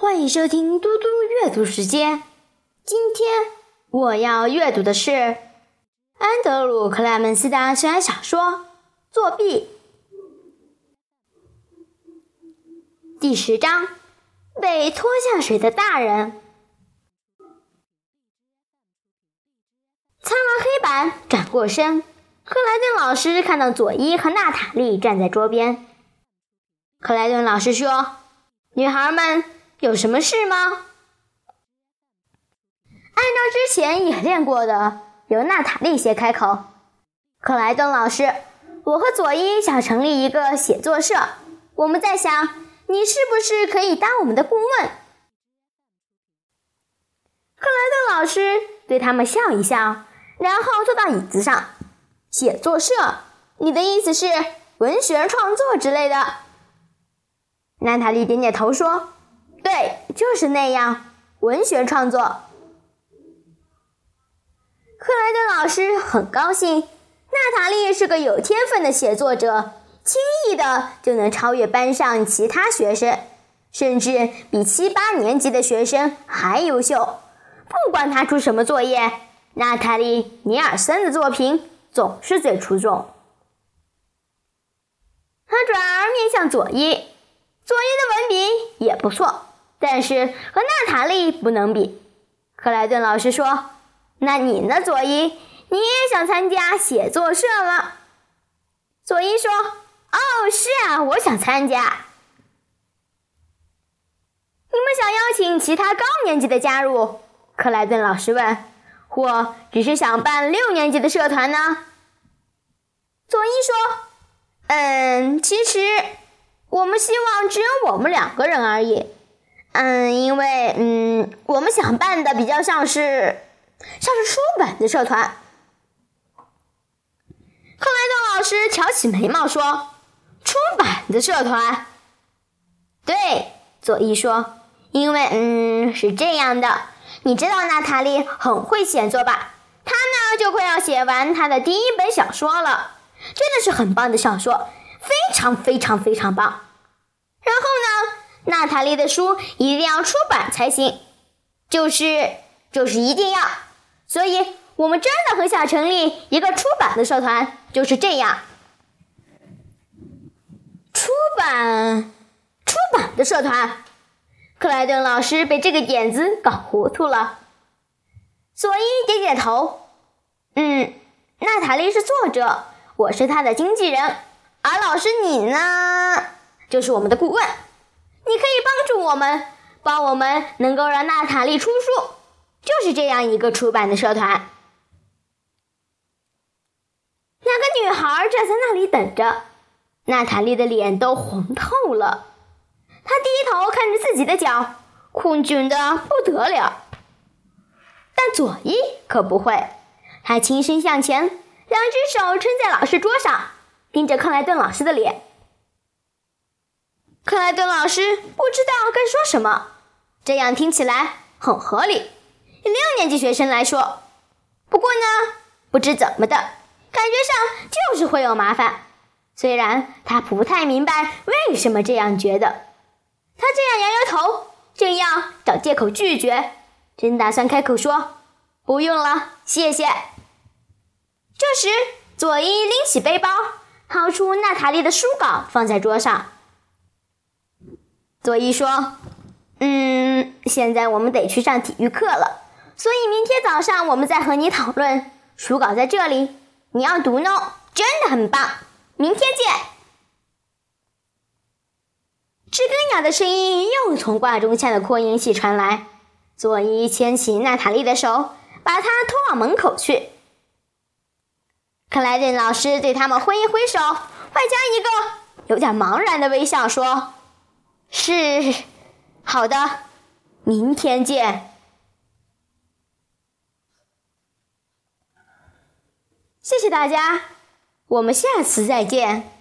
欢迎收听嘟嘟阅读时间。今天我要阅读的是安德鲁·克莱门斯的悬疑小说《作弊》第十章：被拖下水的大人。擦完黑板，转过身，克莱顿老师看到佐伊和娜塔莉站在桌边。克莱顿老师说：“女孩们。”有什么事吗？按照之前演练过的，由娜塔莉先开口。克莱顿老师，我和佐伊想成立一个写作社，我们在想，你是不是可以当我们的顾问？克莱顿老师对他们笑一笑，然后坐到椅子上。写作社？你的意思是文学创作之类的？娜塔莉点点头说。对，就是那样。文学创作，克莱顿老师很高兴。娜塔莉是个有天分的写作者，轻易的就能超越班上其他学生，甚至比七八年级的学生还优秀。不管他出什么作业，娜塔莉·尼尔森的作品总是最出众。他转而面向佐伊，佐伊的文笔也不错。但是和娜塔莉不能比，克莱顿老师说：“那你呢，佐伊？你也想参加写作社吗？”佐伊说：“哦，是啊，我想参加。”你们想邀请其他高年级的加入？克莱顿老师问。或只是想办六年级的社团呢？佐伊说：“嗯，其实我们希望只有我们两个人而已。”嗯，因为嗯，我们想办的比较像是，像是书本的社团。克莱顿老师挑起眉毛说：“出版的社团。”对，佐伊说：“因为嗯，是这样的，你知道娜塔莉很会写作吧？她呢就快要写完她的第一本小说了，真的是很棒的小说，非常非常非常棒。然后呢？”娜塔莉的书一定要出版才行，就是就是一定要，所以我们真的很想成立一个出版的社团，就是这样。出版出版的社团，克莱顿老师被这个点子搞糊涂了。佐伊点点头，嗯，娜塔莉是作者，我是她的经纪人，而老师你呢，就是我们的顾问。你可以帮助我们，帮我们能够让娜塔莉出书，就是这样一个出版的社团。两个女孩站在那里等着，娜塔莉的脸都红透了。她低头看着自己的脚，困窘的不得了。但佐伊可不会，她轻身向前，两只手撑在老师桌上，盯着克莱顿老师的脸。克莱顿老师不知道该说什么，这样听起来很合理，以六年级学生来说。不过呢，不知怎么的，感觉上就是会有麻烦。虽然他不太明白为什么这样觉得，他这样摇摇头，这样找借口拒绝，真打算开口说：“不用了，谢谢。”这时，佐伊拎起背包，掏出娜塔莉的书稿，放在桌上。佐伊说：“嗯，现在我们得去上体育课了，所以明天早上我们再和你讨论。书稿在这里，你要读呢，真的很棒。明天见。”知更鸟的声音又从挂钟下的扩音器传来。佐伊牵起娜塔莉的手，把她拖往门口去。克莱顿老师对他们挥一挥手，外加一个有点茫然的微笑，说。是，好的，明天见。谢谢大家，我们下次再见。